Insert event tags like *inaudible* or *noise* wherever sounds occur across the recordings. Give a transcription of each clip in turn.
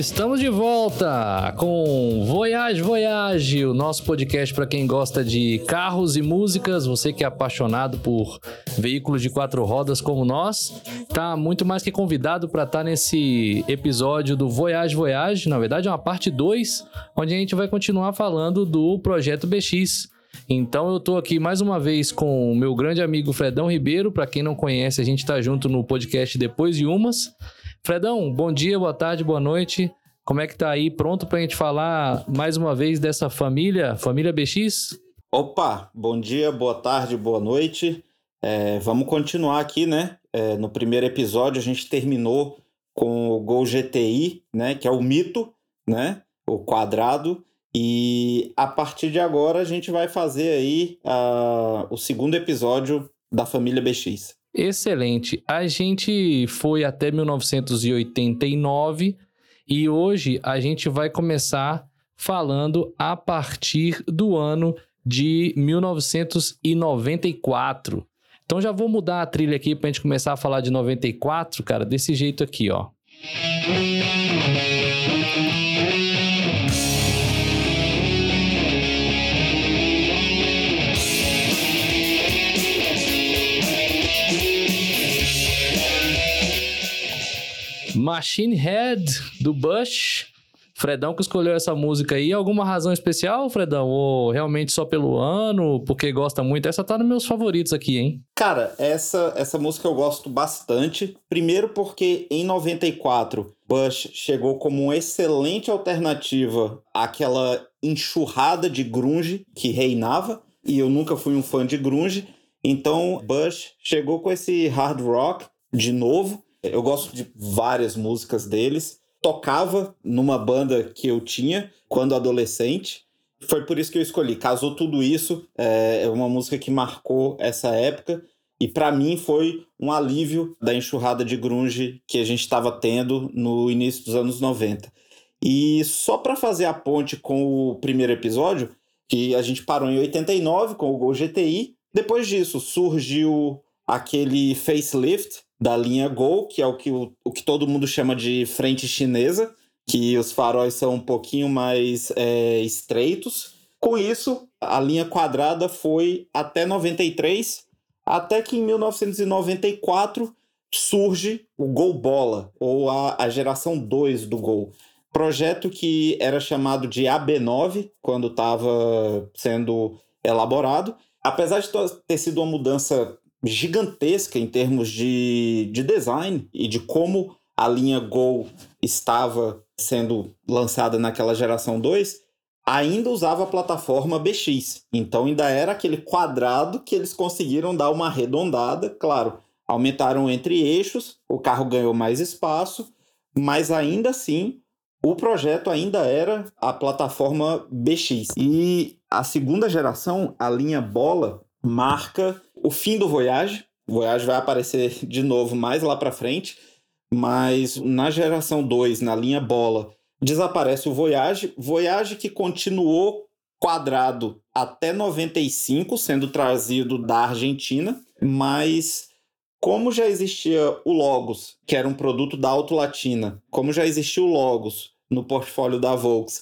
Estamos de volta com Voyage Voyage, o nosso podcast para quem gosta de carros e músicas. Você que é apaixonado por veículos de quatro rodas como nós, tá muito mais que convidado para estar tá nesse episódio do Voyage Voyage. Na verdade, é uma parte 2, onde a gente vai continuar falando do projeto BX. Então eu tô aqui mais uma vez com o meu grande amigo Fredão Ribeiro. Para quem não conhece, a gente tá junto no podcast Depois de Umas. Fredão, bom dia, boa tarde, boa noite. Como é que tá aí? Pronto pra gente falar mais uma vez dessa família, família BX? Opa, bom dia, boa tarde, boa noite. É, vamos continuar aqui, né? É, no primeiro episódio a gente terminou com o Gol GTI, né? Que é o mito, né? O quadrado. E a partir de agora a gente vai fazer aí uh, o segundo episódio da família BX. Excelente. A gente foi até 1989 e hoje a gente vai começar falando a partir do ano de 1994. Então já vou mudar a trilha aqui para a gente começar a falar de 94, cara, desse jeito aqui, ó. Machine Head, do Bush. Fredão que escolheu essa música aí, alguma razão especial, Fredão? Ou realmente só pelo ano, porque gosta muito? Essa tá nos meus favoritos aqui, hein? Cara, essa, essa música eu gosto bastante. Primeiro porque em 94, Bush chegou como uma excelente alternativa àquela enxurrada de grunge que reinava. E eu nunca fui um fã de grunge. Então, Bush chegou com esse hard rock de novo eu gosto de várias músicas deles. Tocava numa banda que eu tinha quando adolescente. Foi por isso que eu escolhi. Casou tudo isso. É, é uma música que marcou essa época. E para mim foi um alívio da enxurrada de grunge que a gente estava tendo no início dos anos 90. E só para fazer a ponte com o primeiro episódio, que a gente parou em 89 com o Gol GTI. Depois disso surgiu aquele facelift da linha Gol, que é o que, o, o que todo mundo chama de frente chinesa, que os faróis são um pouquinho mais é, estreitos. Com isso, a linha quadrada foi até 93, até que em 1994 surge o Gol Bola, ou a, a geração 2 do Gol. Projeto que era chamado de AB9 quando estava sendo elaborado. Apesar de ter sido uma mudança gigantesca em termos de, de design e de como a linha Gol estava sendo lançada naquela geração 2, ainda usava a plataforma BX. Então ainda era aquele quadrado que eles conseguiram dar uma arredondada, claro, aumentaram entre eixos, o carro ganhou mais espaço, mas ainda assim o projeto ainda era a plataforma BX. E a segunda geração, a linha Bola, marca o fim do Voyage. O Voyage vai aparecer de novo mais lá para frente, mas na geração 2, na linha bola, desaparece o Voyage. Voyage que continuou quadrado até 95, sendo trazido da Argentina, mas como já existia o Logos, que era um produto da Auto Latina, como já existia o Logos no portfólio da Volks,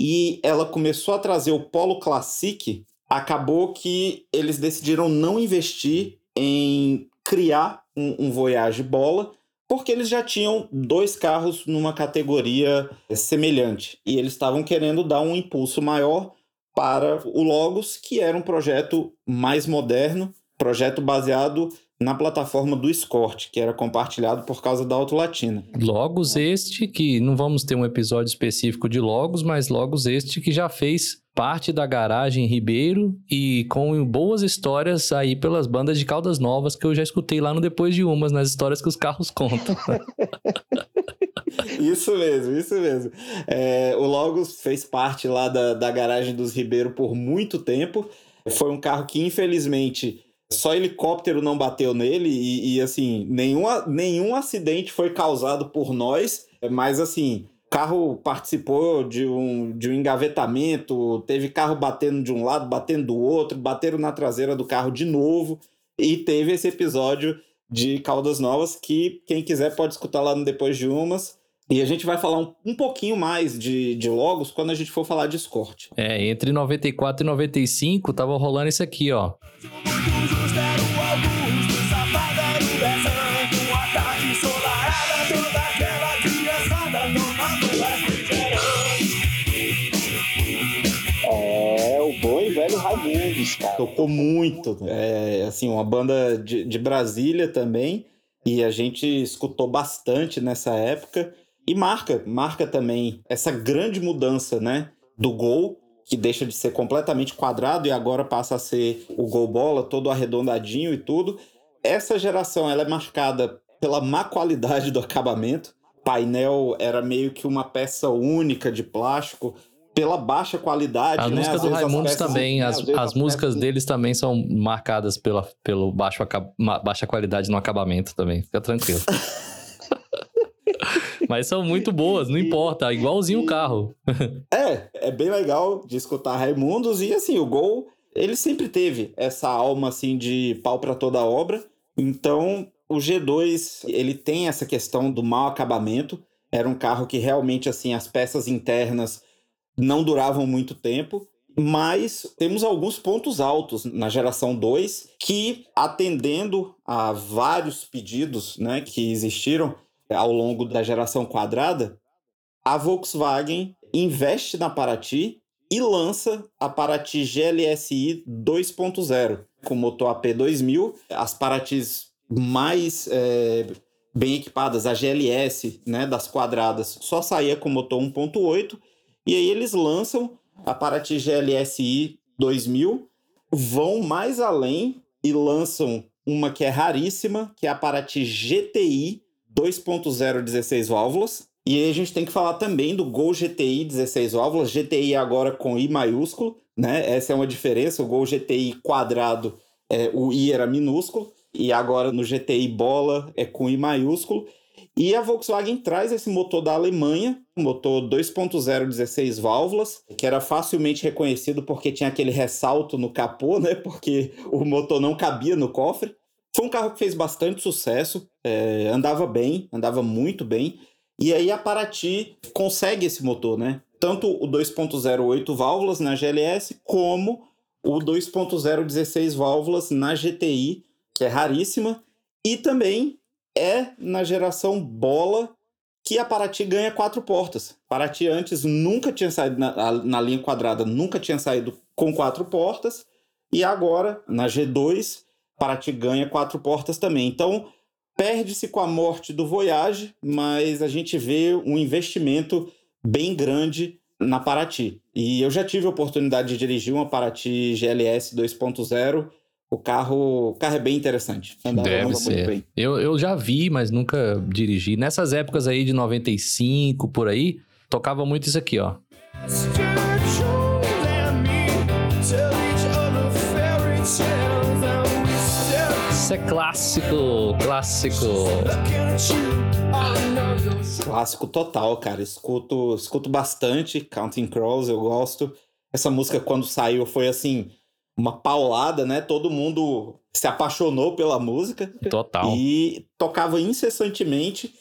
e ela começou a trazer o Polo Classic, acabou que eles decidiram não investir em criar um, um Voyage Bola, porque eles já tinham dois carros numa categoria semelhante e eles estavam querendo dar um impulso maior para o Logos, que era um projeto mais moderno, projeto baseado na plataforma do Escort, que era compartilhado por causa da Auto Latina. Logos este que não vamos ter um episódio específico de Logos, mas Logos este que já fez parte da garagem Ribeiro e com boas histórias aí pelas bandas de Caldas Novas que eu já escutei lá no Depois de Umas, nas histórias que os carros contam. *laughs* isso mesmo, isso mesmo. É, o Logos fez parte lá da, da garagem dos Ribeiro por muito tempo. Foi um carro que, infelizmente, só helicóptero não bateu nele e, e, assim, nenhum, nenhum acidente foi causado por nós, mas assim, carro participou de um, de um engavetamento, teve carro batendo de um lado, batendo do outro, bateram na traseira do carro de novo e teve esse episódio de Caldas Novas que quem quiser pode escutar lá no Depois de Umas. E a gente vai falar um, um pouquinho mais de, de logos quando a gente for falar de Escort. É, entre 94 e 95 tava rolando isso aqui, ó. Tocou muito. É, assim, uma banda de, de Brasília também. E a gente escutou bastante nessa época. E marca, marca também essa grande mudança, né? Do gol, que deixa de ser completamente quadrado e agora passa a ser o gol bola, todo arredondadinho e tudo. Essa geração ela é marcada pela má qualidade do acabamento. Painel era meio que uma peça única de plástico pela baixa qualidade. As né? músicas Às do as Raimundos também, as, vezes as músicas peças- deles também são marcadas pela, pelo baixo baixa qualidade no acabamento também. Fica tranquilo. *laughs* Mas são muito boas, não importa, igualzinho o carro. É, é bem legal de escutar Raimundos e assim, o Gol, ele sempre teve essa alma assim de pau para toda obra. Então, o G2, ele tem essa questão do mau acabamento. Era um carro que realmente assim, as peças internas não duravam muito tempo. Mas temos alguns pontos altos na geração 2 que, atendendo a vários pedidos né, que existiram ao longo da geração quadrada, a Volkswagen investe na Paraty e lança a Paraty GLSI 2.0 com motor AP 2000. As Paraties mais é, bem equipadas, a GLS né, das quadradas, só saía com motor 1.8. E aí eles lançam a Paraty GLSI 2000, vão mais além e lançam uma que é raríssima, que é a Paraty GTI 2.0 16 válvulas. E aí a gente tem que falar também do Gol GTI 16 válvulas, GTI agora com I maiúsculo, né? Essa é uma diferença, o Gol GTI quadrado, é, o I era minúsculo, e agora no GTI bola é com I maiúsculo. E a Volkswagen traz esse motor da Alemanha, motor 2.0 16 válvulas, que era facilmente reconhecido porque tinha aquele ressalto no capô, né? Porque o motor não cabia no cofre. Foi um carro que fez bastante sucesso, é, andava bem, andava muito bem. E aí a Paraty consegue esse motor, né? Tanto o 2.08 válvulas na GLS, como o 2.0 16 válvulas na GTI, que é raríssima. E também é na geração bola que a Paraty ganha quatro portas. Paraty antes nunca tinha saído na, na linha quadrada, nunca tinha saído com quatro portas. E agora, na G2, Paraty ganha quatro portas também. Então, perde-se com a morte do Voyage, mas a gente vê um investimento bem grande na Paraty. E eu já tive a oportunidade de dirigir uma Paraty GLS 2.0. O carro, o carro é bem interessante. Andava, Deve muito ser. bem. Eu, eu já vi, mas nunca dirigi. Nessas épocas aí de 95, por aí, tocava muito isso aqui, ó. Isso é clássico, clássico. Clássico total, cara. Escuto, escuto bastante. Counting Crows, eu gosto. Essa música, quando saiu, foi assim, uma paulada, né? Todo mundo se apaixonou pela música. Total. E tocava incessantemente.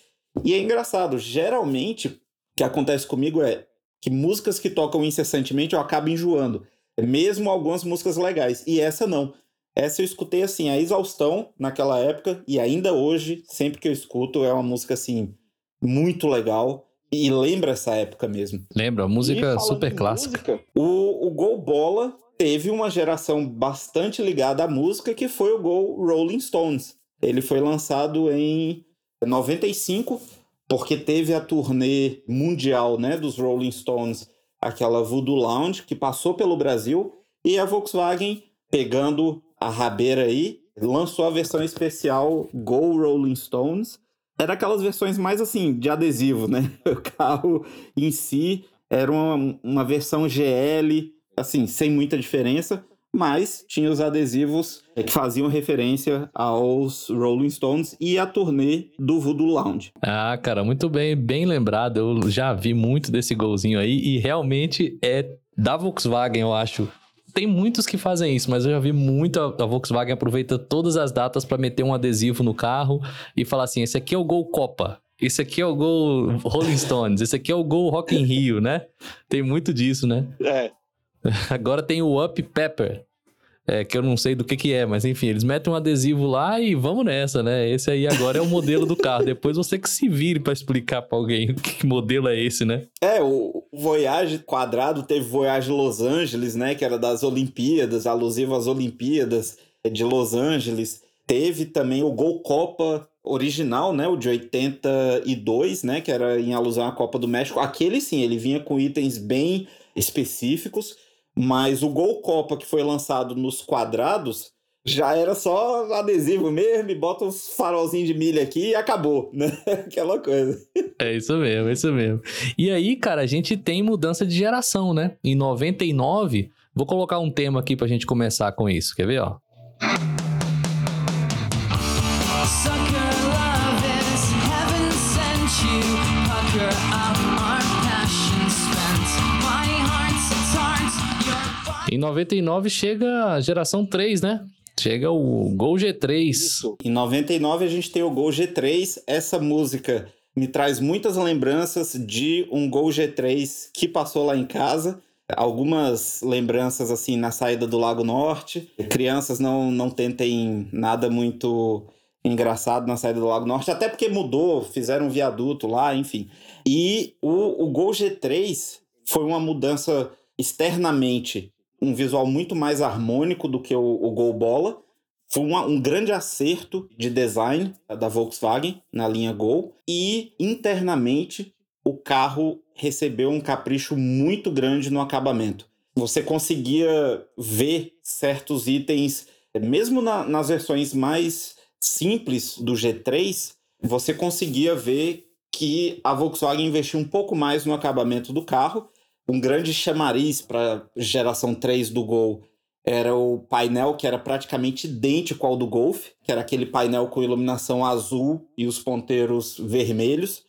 E é engraçado, geralmente, o que acontece comigo é que músicas que tocam incessantemente eu acabo enjoando. Mesmo algumas músicas legais. E essa não. Essa eu escutei assim, a exaustão naquela época, e ainda hoje, sempre que eu escuto, é uma música assim, muito legal. E lembra essa época mesmo. Lembra? Música super clássica. música, o, o Gol Bola teve uma geração bastante ligada à música, que foi o Gol Rolling Stones. Ele foi lançado em 95, porque teve a turnê mundial né, dos Rolling Stones, aquela Voodoo Lounge, que passou pelo Brasil, e a Volkswagen, pegando a rabeira aí, lançou a versão especial Go Rolling Stones. Era aquelas versões mais assim, de adesivo, né? *laughs* O carro em si era uma, uma versão GL, assim, sem muita diferença, mas tinha os adesivos que faziam referência aos Rolling Stones e a turnê do Voodoo Lounge. Ah, cara, muito bem, bem lembrado. Eu já vi muito desse golzinho aí e realmente é da Volkswagen, eu acho. Tem muitos que fazem isso, mas eu já vi muito a, a Volkswagen aproveita todas as datas para meter um adesivo no carro e falar assim: esse aqui é o Gol Copa. esse aqui é o Gol Rolling Stones, esse aqui é o Gol Rock in Rio, né? Tem muito disso, né? É. *laughs* Agora tem o Up Pepper, é, que eu não sei do que que é, mas enfim, eles metem um adesivo lá e vamos nessa, né? Esse aí agora é o modelo do carro. Depois você que se vire para explicar para alguém que modelo é esse, né? É, o Voyage quadrado teve Voyage Los Angeles, né? Que era das Olimpíadas, alusivo às Olimpíadas de Los Angeles. Teve também o Gol Copa original, né, o de 82, né, que era em alusão à Copa do México. Aquele sim, ele vinha com itens bem específicos, mas o Gol Copa que foi lançado nos quadrados já era só adesivo mesmo, e bota uns farolzinhos de milha aqui e acabou, *laughs* né? Aquela coisa. É isso mesmo, é isso mesmo. E aí, cara, a gente tem mudança de geração, né? Em 99, vou colocar um tema aqui pra gente começar com isso, quer ver, ó? Em 99 chega a geração 3, né? Chega o Gol G3. Isso. Em 99 a gente tem o Gol G3. Essa música me traz muitas lembranças de um Gol G3 que passou lá em casa. Algumas lembranças assim na saída do Lago Norte. Crianças não, não tentem nada muito engraçado na saída do Lago Norte, até porque mudou, fizeram um viaduto lá, enfim. E o, o Gol G3 foi uma mudança externamente um visual muito mais harmônico do que o, o Gol Bola. Foi uma, um grande acerto de design da Volkswagen na linha Gol. E internamente o carro recebeu um capricho muito grande no acabamento. Você conseguia ver certos itens, mesmo na, nas versões mais simples do G3, você conseguia ver que a Volkswagen investiu um pouco mais no acabamento do carro um grande chamariz para geração 3 do Gol era o painel que era praticamente idêntico ao do Golf, que era aquele painel com iluminação azul e os ponteiros vermelhos.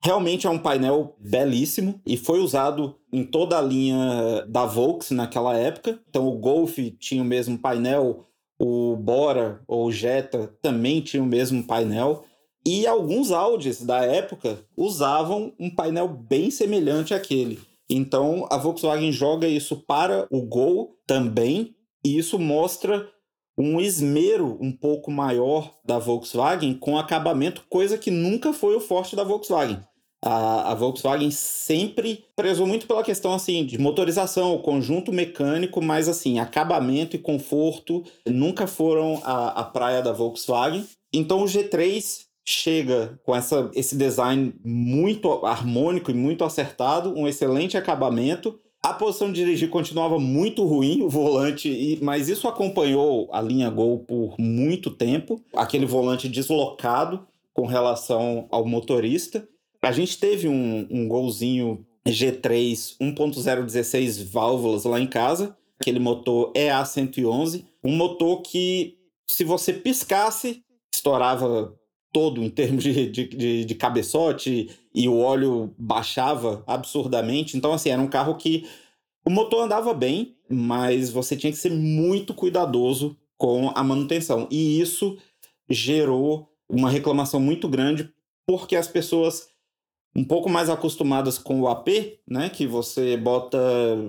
Realmente é um painel belíssimo e foi usado em toda a linha da Volks naquela época. Então o Golf tinha o mesmo painel, o Bora ou o Jetta também tinha o mesmo painel. E alguns Audis da época usavam um painel bem semelhante àquele. Então a Volkswagen joga isso para o Gol também, e isso mostra um esmero um pouco maior da Volkswagen com acabamento, coisa que nunca foi o forte da Volkswagen. A, a, Volkswagen sempre prezou muito pela questão assim de motorização, o conjunto mecânico, mas assim, acabamento e conforto nunca foram a, a praia da Volkswagen. Então o G3 chega com essa, esse design muito harmônico e muito acertado, um excelente acabamento. A posição de dirigir continuava muito ruim, o volante, mas isso acompanhou a linha Gol por muito tempo. Aquele volante deslocado com relação ao motorista. A gente teve um, um golzinho G3 1.016 válvulas lá em casa, aquele motor EA111, um motor que se você piscasse, estourava todo em termos de, de, de, cabeçote e o óleo baixava absurdamente. Então, assim, era um carro que o motor andava bem, mas você tinha que ser muito cuidadoso com a manutenção. E isso gerou uma reclamação muito grande porque as pessoas um pouco mais acostumadas com o AP, né, que você bota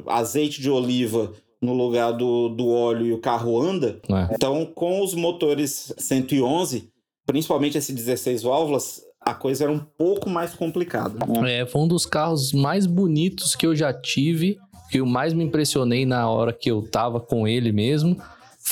azeite de oliva no lugar do, do óleo e o carro anda. É. Então, com os motores 111, principalmente esse 16 válvulas, a coisa era um pouco mais complicada. Né? É, foi um dos carros mais bonitos que eu já tive, que eu mais me impressionei na hora que eu tava com ele mesmo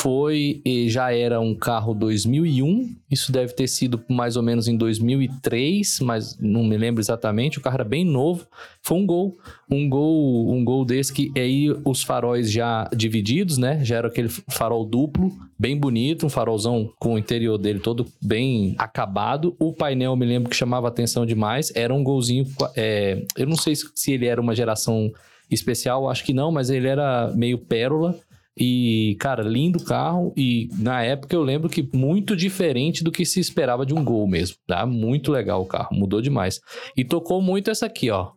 foi já era um carro 2001, isso deve ter sido mais ou menos em 2003, mas não me lembro exatamente, o carro era bem novo, foi um gol, um gol, um gol desse que aí os faróis já divididos, né? Já era aquele farol duplo, bem bonito, um farolzão com o interior dele todo bem acabado. O painel me lembro que chamava atenção demais, era um golzinho, é, eu não sei se ele era uma geração especial, acho que não, mas ele era meio pérola e, cara, lindo carro. E na época eu lembro que muito diferente do que se esperava de um gol mesmo. Tá? Muito legal o carro, mudou demais. E tocou muito essa aqui, ó.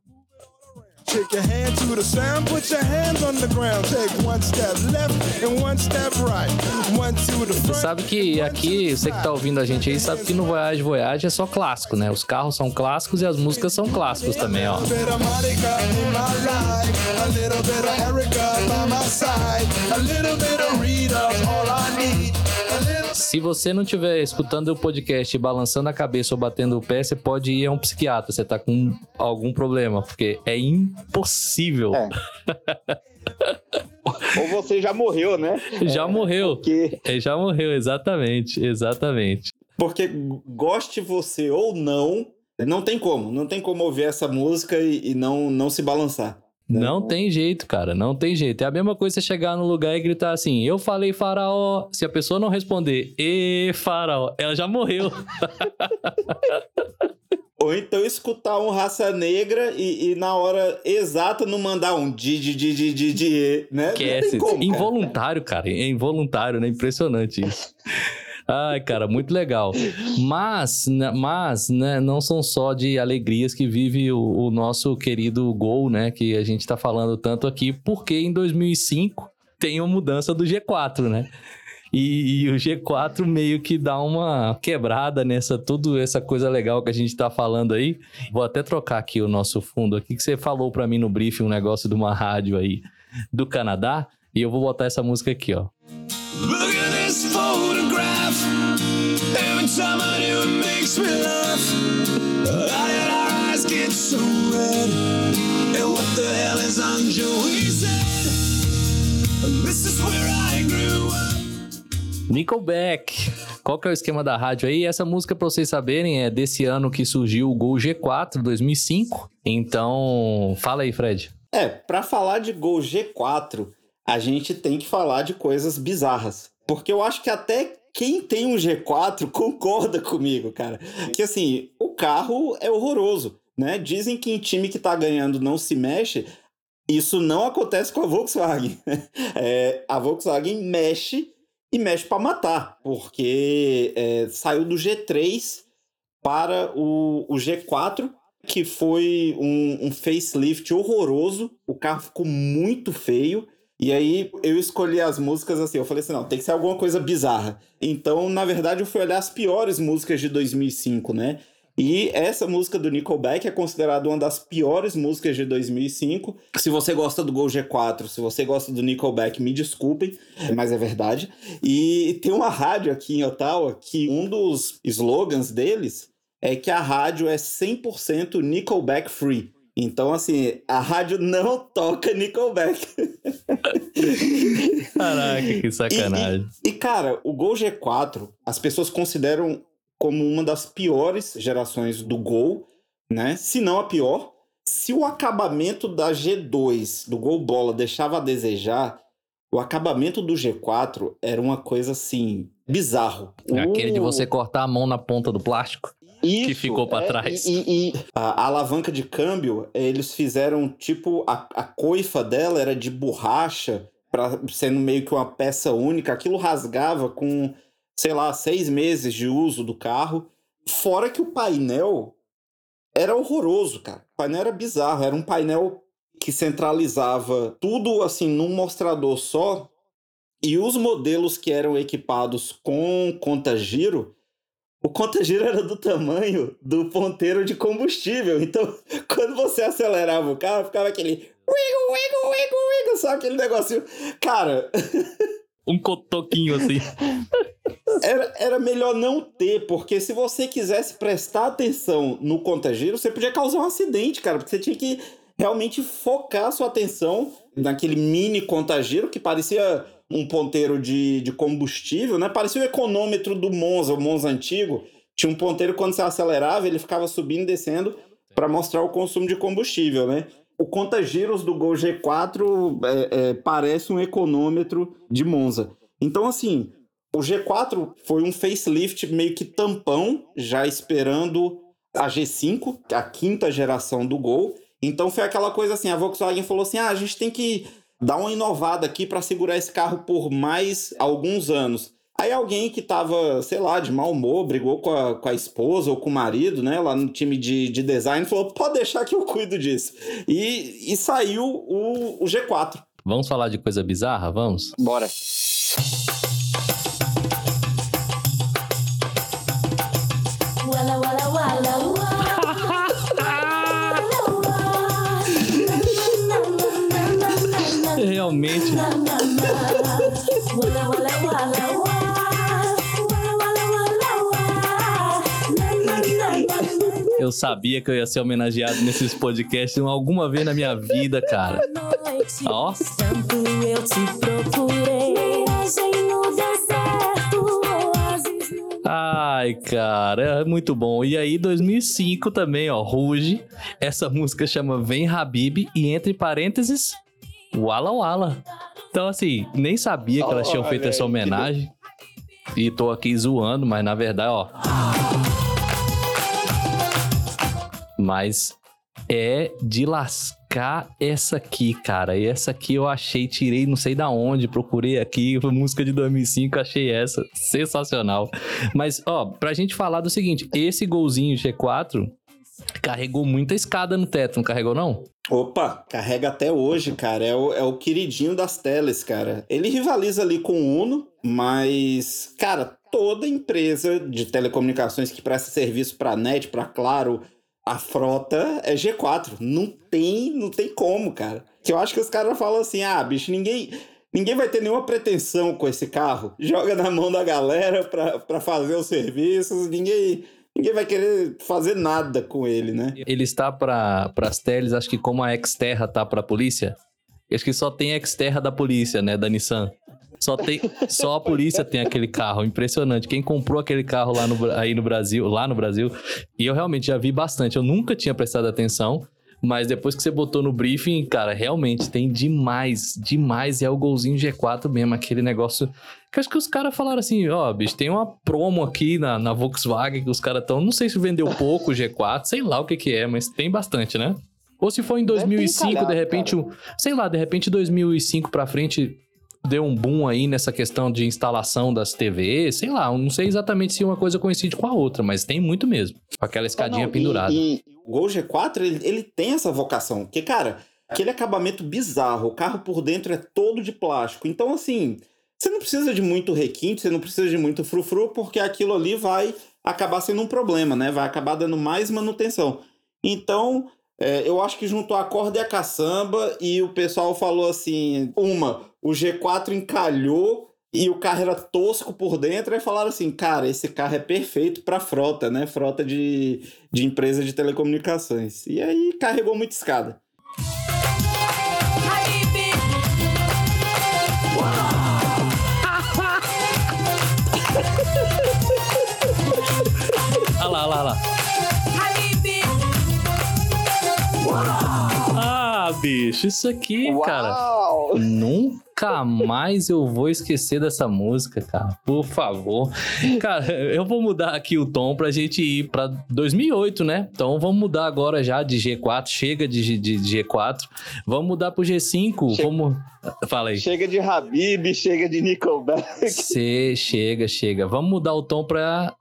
Take your hand to the sound, put your hands on the ground. Take one step left and one step right. One to the front. Sabe que aqui, você que tá ouvindo a gente aí, sabe que no Voyage Voyage é só clássico, né? Os carros são clássicos e as músicas são clássicos também, ó. Se você não estiver escutando o podcast balançando a cabeça ou batendo o pé, você pode ir a um psiquiatra. Você tá com algum problema, porque é impossível. É. *laughs* ou você já morreu, né? Já é, morreu. Porque... É, já morreu, exatamente, exatamente. Porque goste você ou não, não tem como. Não tem como ouvir essa música e, e não, não se balançar. Né? Não tem jeito, cara, não tem jeito. É a mesma coisa você chegar no lugar e gritar assim: Eu falei faraó. Se a pessoa não responder, e faraó, ela já morreu. *laughs* Ou então escutar um raça negra e, e, na hora exata não mandar um di, di, di, di, di, di né? Esquece. Como, involuntário, cara. É involuntário, né? Impressionante isso. *laughs* Ai, cara, muito legal. Mas, né, mas né, não são só de alegrias que vive o, o nosso querido Gol, né? Que a gente está falando tanto aqui, porque em 2005 tem a mudança do G4, né? E, e, o G4 meio que dá uma quebrada nessa tudo essa coisa legal que a gente tá falando aí. Vou até trocar aqui o nosso fundo aqui que você falou para mim no briefing um negócio de uma rádio aí do Canadá e eu vou botar essa música aqui, ó. Look at this. I do it makes me laugh. And our eyes get so red. And what the hell is on Joey's head? This is where I grew up. Nickelback. Qual que é o esquema da rádio aí? Essa música, para vocês saberem, é desse ano que surgiu o Gol G4, 2005. Então, fala aí, Fred. É, para falar de Gol G4, a gente tem que falar de coisas bizarras. Porque eu acho que até quem tem um G4 *laughs* concorda comigo, cara. Que assim, o carro é horroroso, né? Dizem que em time que tá ganhando não se mexe. Isso não acontece com a Volkswagen. *laughs* É, a Volkswagen mexe e mexe para matar, porque é, saiu do G3 para o, o G4, que foi um, um facelift horroroso. O carro ficou muito feio. E aí eu escolhi as músicas assim, eu falei assim, não, tem que ser alguma coisa bizarra. Então, na verdade, eu fui olhar as piores músicas de 2005, né? E essa música do Nickelback é considerada uma das piores músicas de 2005. Se você gosta do Gol G4, se você gosta do Nickelback, me desculpem, mas é verdade. E tem uma rádio aqui em Ottawa que um dos slogans deles é que a rádio é 100% Nickelback free. Então, assim, a rádio não toca Nickelback. *laughs* Caraca, que sacanagem. E, e, e, cara, o Gol G4, as pessoas consideram como uma das piores gerações do Gol, né? Se não a pior. Se o acabamento da G2, do Gol Bola, deixava a desejar, o acabamento do G4 era uma coisa assim, bizarro. Aquele de você cortar a mão na ponta do plástico? Isso, que ficou para é, trás. E, e, a, a, alavanca de câmbio, eles fizeram tipo a, a coifa dela era de borracha, para sendo meio que uma peça única. Aquilo rasgava com, sei lá, seis meses de uso do carro. Fora que o painel era horroroso, cara. O painel era bizarro, era um painel que centralizava tudo assim num mostrador só. E os modelos que eram equipados com conta-giro o conta-giro era do tamanho do ponteiro de combustível. Então, *laughs* quando você acelerava o carro, ficava aquele wiggle, wiggle, wiggle, wiggle, só aquele negocinho. Cara. *laughs* Um cotoquinho assim. *laughs* Era, era melhor não ter, porque se você quisesse prestar atenção no conta-giro, você podia causar um acidente, cara, porque você tinha que realmente focar sua atenção naquele mini conta-giro que parecia um ponteiro de, de combustível, né? Parecia o econômetro do Monza, o Monza antigo. Tinha um ponteiro quando você acelerava, ele ficava subindo e descendo para mostrar o consumo de combustível, né? O conta-giros do Gol G4 é, é, parece um econômetro de Monza. Então, assim, o G4 foi um facelift meio que tampão, já esperando a G5, a quinta geração do Gol. Então foi aquela coisa assim, a Volkswagen falou assim: ah, a gente tem que dar uma inovada aqui para segurar esse carro por mais alguns anos. Aí alguém que tava, sei lá, de mau humor, brigou com a, com a esposa ou com o marido, né, lá no time de, de design, falou: pode deixar que eu cuido disso. E, e saiu o, o G4. Vamos falar de coisa bizarra? Vamos? Bora. Walla walla walla walla. Eu sabia que eu ia ser homenageado nesses podcasts alguma vez na minha vida, cara. Ó. Ai, cara, é muito bom. E aí, 2005 também, ó, Ruge. Essa música chama Vem Habib e entre parênteses, Wala Wala. Então, assim, nem sabia que elas tinham feito essa que homenagem. E tô aqui zoando, mas na verdade, ó. Mas é de lascar essa aqui, cara. E essa aqui eu achei, tirei não sei da onde, procurei aqui, foi *laughs* música de 2005, achei essa sensacional. Mas, ó, pra gente falar do seguinte, esse golzinho G4 carregou muita escada no teto, não carregou não? Opa, carrega até hoje, cara. É o, é o queridinho das teles, cara. Ele rivaliza ali com o Uno, mas, cara, toda empresa de telecomunicações que presta serviço pra net, pra Claro, a frota é G4. Não tem, não tem como, cara. Que eu acho que os caras falam assim: ah, bicho, ninguém. Ninguém vai ter nenhuma pretensão com esse carro. Joga na mão da galera pra fazer os serviços. Ninguém, ninguém vai querer fazer nada com ele, né? Ele está para as teles, acho que como a Xterra tá para a polícia. Acho que só tem a Xterra da polícia, né, da Nissan. Só tem, só a polícia tem aquele carro, impressionante. Quem comprou aquele carro lá no, aí no Brasil, lá no Brasil, e eu realmente já vi bastante. Eu nunca tinha prestado atenção, mas depois que você botou no briefing, cara, realmente tem demais, demais. E é o golzinho G4 mesmo, aquele negócio. Que acho que os caras falaram assim: ó, bicho, tem uma promo aqui na, na Volkswagen que os caras estão. Não sei se vendeu pouco o G4, sei lá o que que é, mas tem bastante, né? Ou se foi em Deve ter 2005, de repente, um, sei lá, de repente 2005 pra frente deu um boom aí nessa questão de instalação das TVs, sei lá, não sei exatamente se uma coisa coincide com a outra, mas tem muito mesmo. Com aquela escadinha Não, e- pendurada. E, o Gol G4, ele, ele tem essa vocação. Porque, cara, aquele acabamento bizarro, o carro por dentro é todo de plástico. Então, assim, você não precisa de muito requinte, você não precisa de muito frufru, porque aquilo ali vai acabar sendo um problema, né? Vai acabar dando mais manutenção. Então, é, eu acho que juntou a corda e a caçamba e o pessoal falou assim: uma, o G4 encalhou e o carro era tosco por dentro, e falaram assim: cara, esse carro é perfeito para frota, né? Frota de, de empresa de telecomunicações. E aí carregou muita escada. Bicho, isso aqui, cara. Uau! Nunca mais eu vou esquecer dessa música, cara. Por favor. Cara, eu vou mudar aqui o tom pra gente ir pra 2008, né? Então vamos mudar agora já de G4. Chega de, de, de G4. Vamos mudar pro G5. Chega. Vamos. Fala aí. Chega de Habib, chega de Nickelback. Cê, chega, chega. Vamos mudar o tom pra.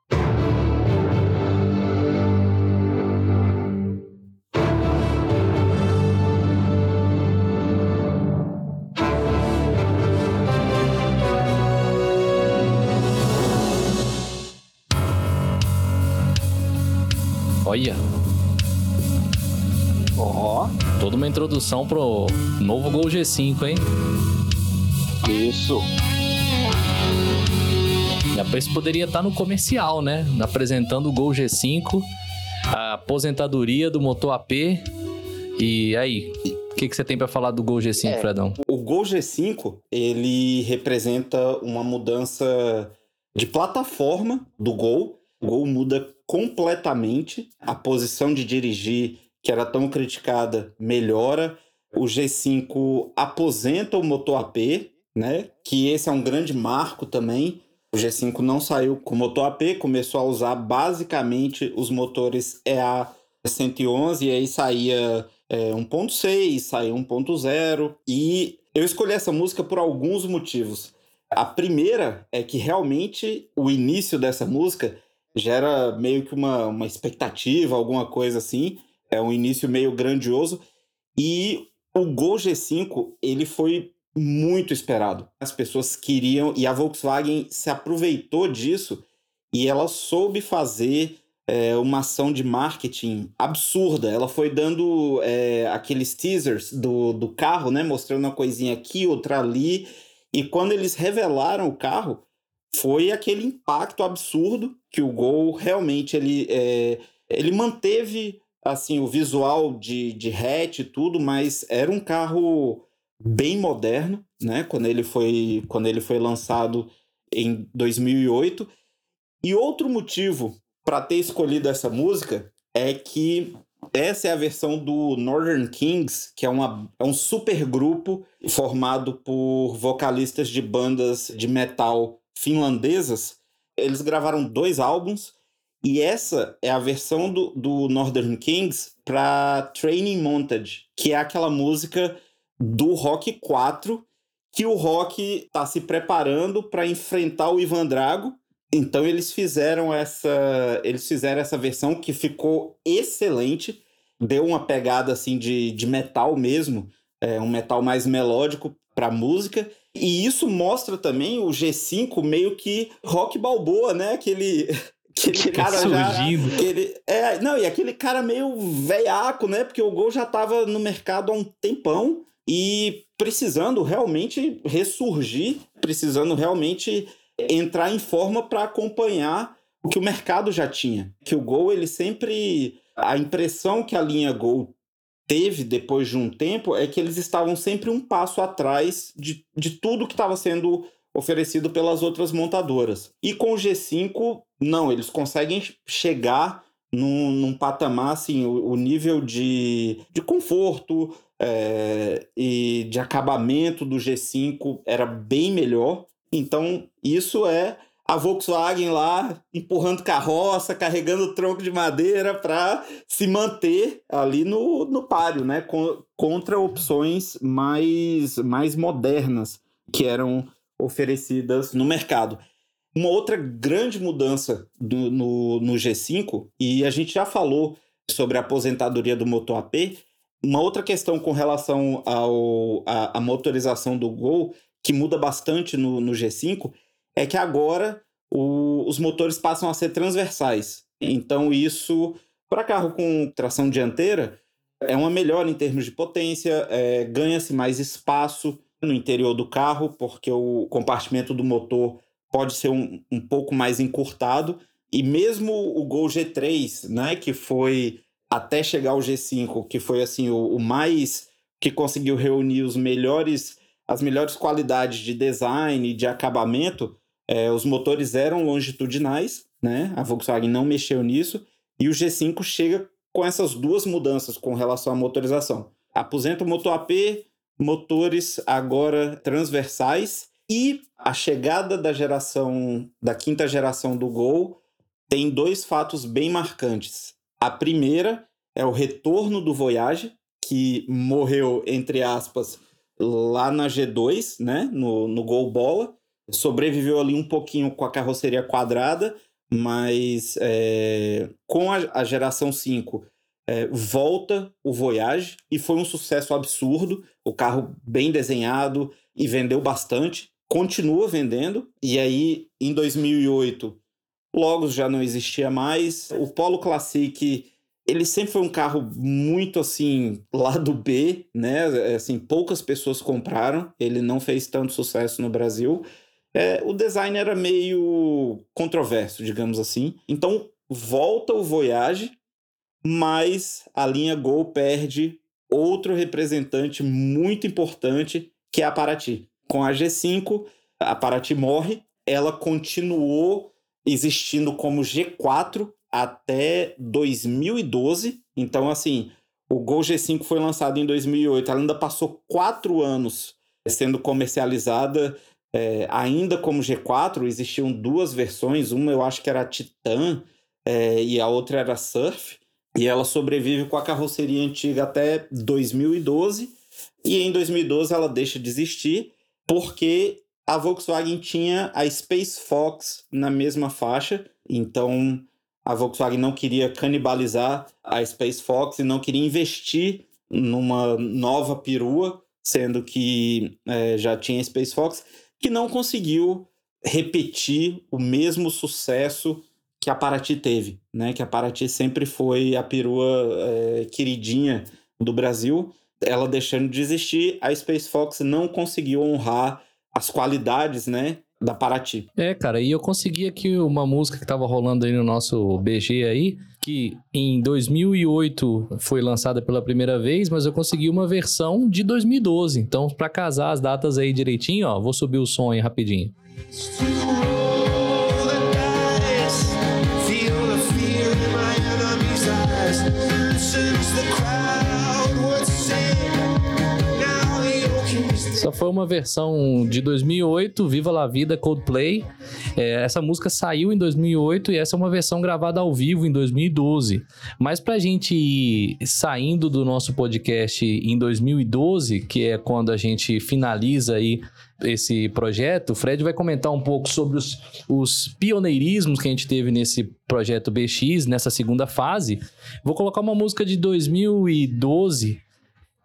Olha, Ó, toda uma introdução pro novo Gol G5, hein? isso. Isso poderia estar no comercial, né? Apresentando o Gol G5, a aposentadoria do motor AP. E aí, o que, que você tem pra falar do Gol G5, É. Fredão? O Gol G5, ele representa uma mudança de plataforma do Gol. Gol muda completamente. A posição de dirigir, que era tão criticada, melhora. O G5 aposenta o motor AP, né? Que esse é um grande marco também. O G5 não saiu com motor AP, começou a usar basicamente os motores EA 111 e aí saía é, 1.6, saiu 1.0 e eu escolhi essa música por alguns motivos. A primeira é que realmente o início dessa música gera meio que uma, uma expectativa, alguma coisa assim. É um início meio grandioso. E o Gol G5, ele foi muito esperado. As pessoas queriam, e a Volkswagen se aproveitou disso e ela soube fazer é, uma ação de marketing absurda. Ela foi dando é, aqueles teasers do, do carro, né? Mostrando uma coisinha aqui, outra ali. E quando eles revelaram o carro, foi aquele impacto absurdo que o Gol realmente ele, é, ele manteve assim o visual de, de hatch e tudo, mas era um carro bem moderno, né? Quando ele foi, quando ele foi lançado em 2008. E outro motivo para ter escolhido essa música é que essa é a versão do Northern Kings, que é, uma, é um super grupo formado por vocalistas de bandas de metal finlandesas. Eles gravaram dois álbuns e essa é a versão do, do Northern Kings para Training Montage, que é aquela música do Rock 4 que o Rock está se preparando para enfrentar o Ivan Drago. Então eles fizeram essa, eles fizeram essa versão que ficou excelente, deu uma pegada assim de, de metal mesmo, é, um metal mais melódico para música. E isso mostra também o G5 meio que rock balboa, né? Aquele *laughs* aquele cara surgindo. já aquele, é, não, e aquele cara meio veiaco, né? Porque o Gol já estava no mercado há um tempão e precisando realmente ressurgir, precisando realmente entrar em forma para acompanhar o que o mercado já tinha. Que o Gol, ele sempre. A impressão que a linha Gol teve depois de um tempo é que eles estavam sempre um passo atrás de, de tudo que estava sendo oferecido pelas outras montadoras. E com o G5, não, eles conseguem chegar num, num patamar, assim, o, o nível de, de conforto, é, e de acabamento do G5 era bem melhor. Então, isso é a Volkswagen lá empurrando carroça, carregando tronco de madeira para se manter ali no, no páreo, né? contra opções mais, mais modernas que eram oferecidas no mercado. Uma outra grande mudança do, no, no G5, e a gente já falou sobre a aposentadoria do motor AP, uma outra questão com relação ao, a, a motorização do Gol, que muda bastante no, no G5, é que agora o, os motores passam a ser transversais. Então, isso, para carro com tração dianteira, é uma melhora em termos de potência, é, ganha-se mais espaço no interior do carro, porque o compartimento do motor pode ser um, um pouco mais encurtado. E mesmo o Gol G3, né, que foi até chegar ao G5, que foi assim o, o mais que conseguiu reunir os melhores as melhores qualidades de design e de acabamento, é, os motores eram longitudinais, né? A Volkswagen não mexeu nisso e o G5 chega com essas duas mudanças com relação à motorização. Aposenta o motor AP, motores agora transversais e a chegada da geração da quinta geração do Gol tem dois fatos bem marcantes. A primeira é o retorno do Voyage, que morreu, entre aspas, lá na G2, né? No, no Gol Bola. Sobreviveu ali um pouquinho com a carroceria quadrada, mas é, com a, a, geração 5 é, volta o Voyage e foi um sucesso absurdo. O carro bem desenhado e vendeu bastante. Continua vendendo. E aí, em 2008, Logos já não existia mais. O Polo Classic, ele sempre foi um carro muito assim, lado B, né? Assim, poucas pessoas compraram. Ele não fez tanto sucesso no Brasil. É, o design era meio controverso, digamos assim. Então, volta o Voyage, mas a linha Gol perde outro representante muito importante, que é a Paraty. Com a G5, a Paraty morre, ela continuou existindo como G4 até 2012. Então, assim, o Gol G5 foi lançado em 2008. Ela ainda passou quatro anos sendo comercializada é, ainda como G4. Existiam duas versões. Uma eu acho que era Titan é, e a outra era Surf. E ela sobrevive com a carroceria antiga até 2012. E em 2012 ela deixa de existir porque a Volkswagen tinha a Space Fox na mesma faixa, então a Volkswagen não queria canibalizar a Space Fox e não queria investir numa nova perua, sendo que é, já tinha Space Fox, que não conseguiu repetir o mesmo sucesso que a Paraty teve, né? Que a Paraty sempre foi a perua é, queridinha do Brasil. Ela deixando de existir, a Space Fox não conseguiu honrar as qualidades, né? Da Paraty. É, cara, e eu consegui aqui uma música que tava rolando aí no nosso BG aí, que em 2008 foi lançada pela primeira vez, mas eu consegui uma versão de 2012. Então, para casar as datas aí direitinho, ó, vou subir o som aí rapidinho. Essa foi uma versão de 2008, Viva la Vida, Coldplay. É, essa música saiu em 2008 e essa é uma versão gravada ao vivo em 2012. Mas pra gente ir saindo do nosso podcast em 2012, que é quando a gente finaliza aí esse projeto, o Fred vai comentar um pouco sobre os, os pioneirismos que a gente teve nesse projeto BX, nessa segunda fase. Vou colocar uma música de 2012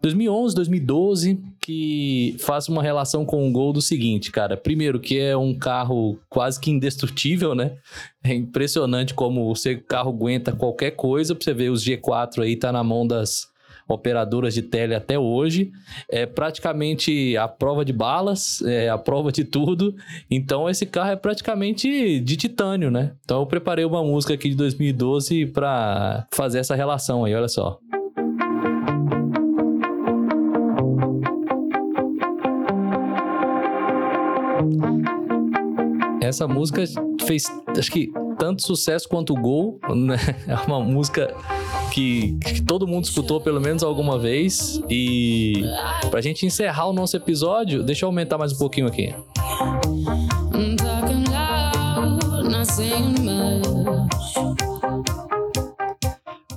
2011, 2012, que faz uma relação com o Gol do seguinte, cara. Primeiro, que é um carro quase que indestrutível, né? É impressionante como o seu carro aguenta qualquer coisa. Pra você ver, os G4 aí tá na mão das operadoras de tele até hoje. É praticamente a prova de balas, é a prova de tudo. Então, esse carro é praticamente de titânio, né? Então, eu preparei uma música aqui de 2012 para fazer essa relação aí, olha só. Essa música fez, acho que, tanto sucesso quanto o Gol, né? *laughs* É uma música que, que, todo mundo escutou pelo menos alguma vez. E pra gente encerrar o nosso episódio, deixa eu aumentar mais um pouquinho aqui.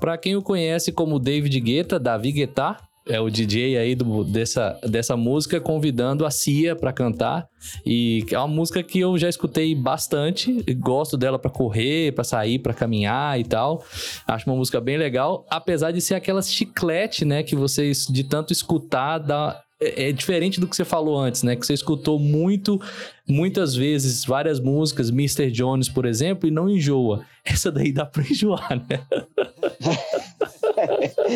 Pra quem o conhece como David Guetta, Davi Guetta, é o DJ aí do, dessa, dessa música convidando a Cia para cantar e é uma música que eu já escutei bastante, gosto dela para correr, para sair, para caminhar e tal. Acho uma música bem legal, apesar de ser aquela chiclete, né, que vocês de tanto escutar dá é, é diferente do que você falou antes, né? Que você escutou muito, muitas vezes, várias músicas, Mr. Jones, por exemplo, e não enjoa. Essa daí dá pra enjoar, né? *laughs*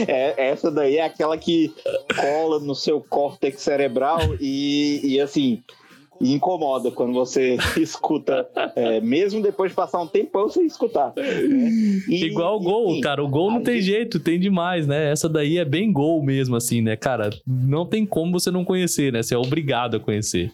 é, essa daí é aquela que cola no seu córtex cerebral e, e assim, incomoda quando você *laughs* escuta, é, mesmo depois de passar um tempão sem escutar. Né? E, Igual o gol, enfim, cara. O gol não tem gente... jeito, tem demais, né? Essa daí é bem gol mesmo, assim, né, cara? Não tem como você não conhecer, né? Você é obrigado a conhecer.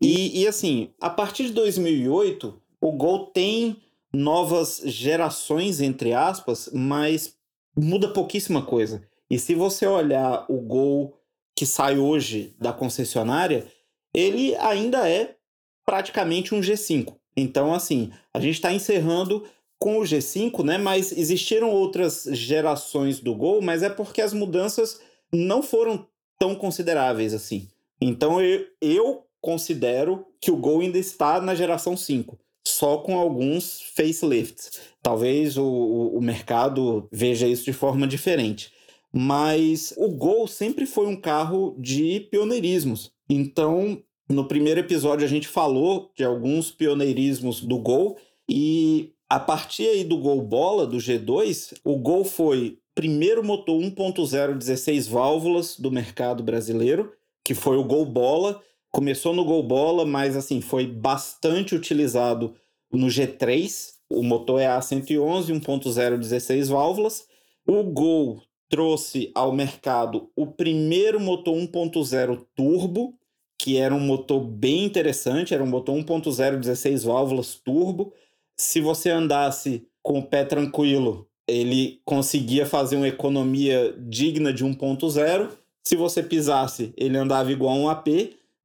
E, e assim, a partir de 2008, o gol tem novas gerações, entre aspas, mas muda pouquíssima coisa. E se você olhar o gol que sai hoje da concessionária, ele ainda é praticamente um G5. Então, assim, a gente está encerrando com o G5, né? Mas existiram outras gerações do Gol, mas é porque as mudanças não foram tão consideráveis assim. Então, eu, eu considero que o Gol ainda está na geração 5 só com alguns facelifts. Talvez o, o mercado veja isso de forma diferente. Mas o Gol sempre foi um carro de pioneirismos. Então, no primeiro episódio a gente falou de alguns pioneirismos do Gol e a partir aí do Gol Bola, do G2, o Gol foi primeiro motor 1.0 16 válvulas do mercado brasileiro, que foi o Gol Bola, Começou no Gol Bola, mas assim, foi bastante utilizado no G3. O motor é A111, 1.0, 16 válvulas. O Gol trouxe ao mercado o primeiro motor 1.0 turbo, que era um motor bem interessante, era um motor 1.0 16 válvulas turbo. Se você andasse com o pé tranquilo, ele conseguia fazer uma economia digna de 1.0. Se você pisasse, ele andava igual a um AP.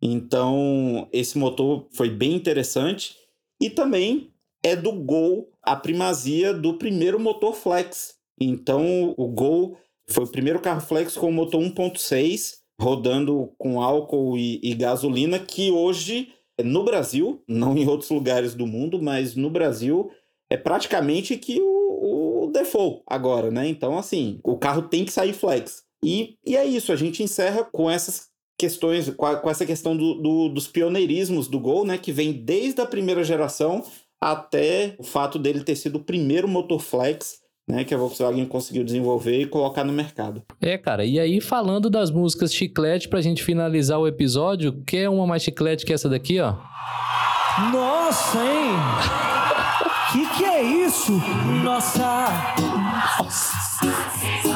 Então, esse motor foi bem interessante. E também é do Gol a primazia do primeiro motor flex. Então, o Gol foi o primeiro carro flex com motor 1.6, rodando com álcool e, e gasolina, que hoje no Brasil, não em outros lugares do mundo, mas no Brasil é praticamente que o, o default agora, né? Então, assim, o carro tem que sair flex. E, e é isso, a gente encerra com essas questões, com, a, com essa questão do, do, dos pioneirismos do Gol, né? Que vem desde a primeira geração até o fato dele ter sido o primeiro motor flex né, que a Volkswagen conseguiu desenvolver e colocar no mercado. É, cara, e aí falando das músicas chiclete pra gente finalizar o episódio, quer uma mais chiclete que essa daqui, ó? Nossa, hein? Que que é isso? Nossa! Meu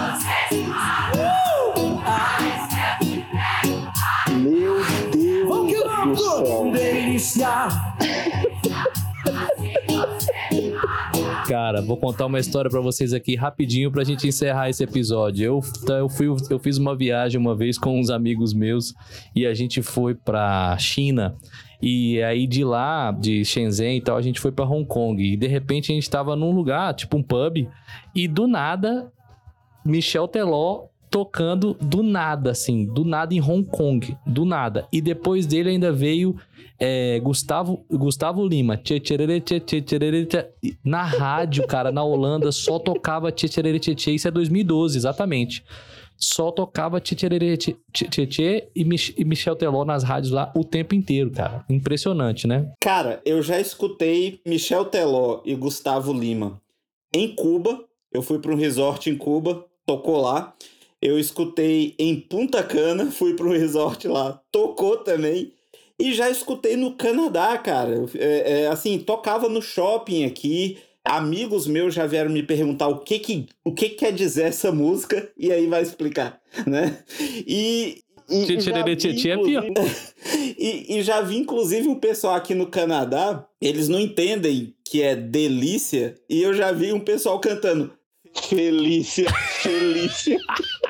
Cara, vou contar uma história pra vocês aqui rapidinho pra gente encerrar esse episódio. Eu, eu, fui, eu fiz uma viagem uma vez com uns amigos meus e a gente foi pra China. E aí de lá, de Shenzhen e tal, a gente foi pra Hong Kong. E de repente a gente tava num lugar, tipo um pub, e do nada, Michel Teló tocando do nada, assim, do nada em Hong Kong, do nada. E depois dele ainda veio é, Gustavo, Gustavo Lima, tchê, tchê, tchê, tchê. na rádio, cara, na Holanda, só tocava tchê, tchererê, tchê, tchê. Isso é 2012, exatamente. Só tocava tchê, tchê, tchê, tchê, tchê e, Mich e Michel Teló nas rádios lá o tempo inteiro, cara. Impressionante, né? Cara, eu já escutei Michel Teló e Gustavo Lima em Cuba. Eu fui para um resort em Cuba, tocou lá. Eu escutei em Punta Cana, fui para um resort lá, tocou também. E já escutei no Canadá, cara. É, é, assim, tocava no shopping aqui. Amigos meus já vieram me perguntar o que que, o que, que quer dizer essa música, e aí vai explicar, né? E. e- e já vi, é inclusive- *laughs* e, e já vi, inclusive, um pessoal aqui no Canadá, eles não entendem que é delícia, e eu já vi um pessoal cantando. Felícia, Felícia. *laughs*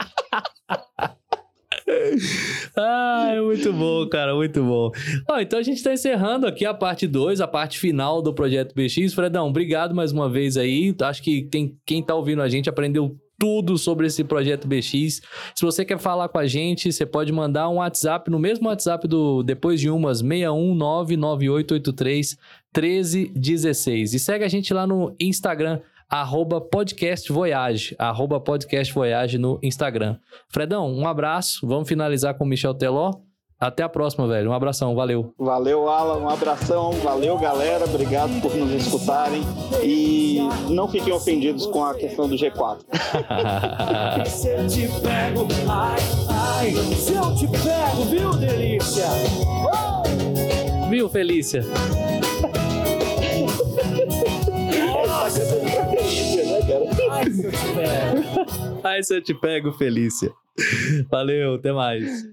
Ah, é muito bom, cara, muito bom. Ó, então a gente tá encerrando aqui a parte 2, a parte final do Projeto BX. Fredão, obrigado mais uma vez aí. Acho que tem, quem tá ouvindo a gente aprendeu tudo sobre esse Projeto BX. Se você quer falar com a gente, você pode mandar um WhatsApp no mesmo WhatsApp do Depois de Umas, 6199883 1316. E segue a gente lá no Instagram, arroba podcast voyage, arroba podcast voyage no Instagram. Fredão, um abraço. Vamos finalizar com o Michel Teló. Até a próxima, velho. Um abração, valeu. Valeu, Alan. Um abração. Valeu, galera. Obrigado por nos escutarem. E não fiquem ofendidos com a questão do G4. *laughs* Se eu te pego, ai, ai, se eu te pego, viu, delícia? Viu, Felícia? Ai, se eu te pego. Se eu te pego, Felícia. Valeu, até mais.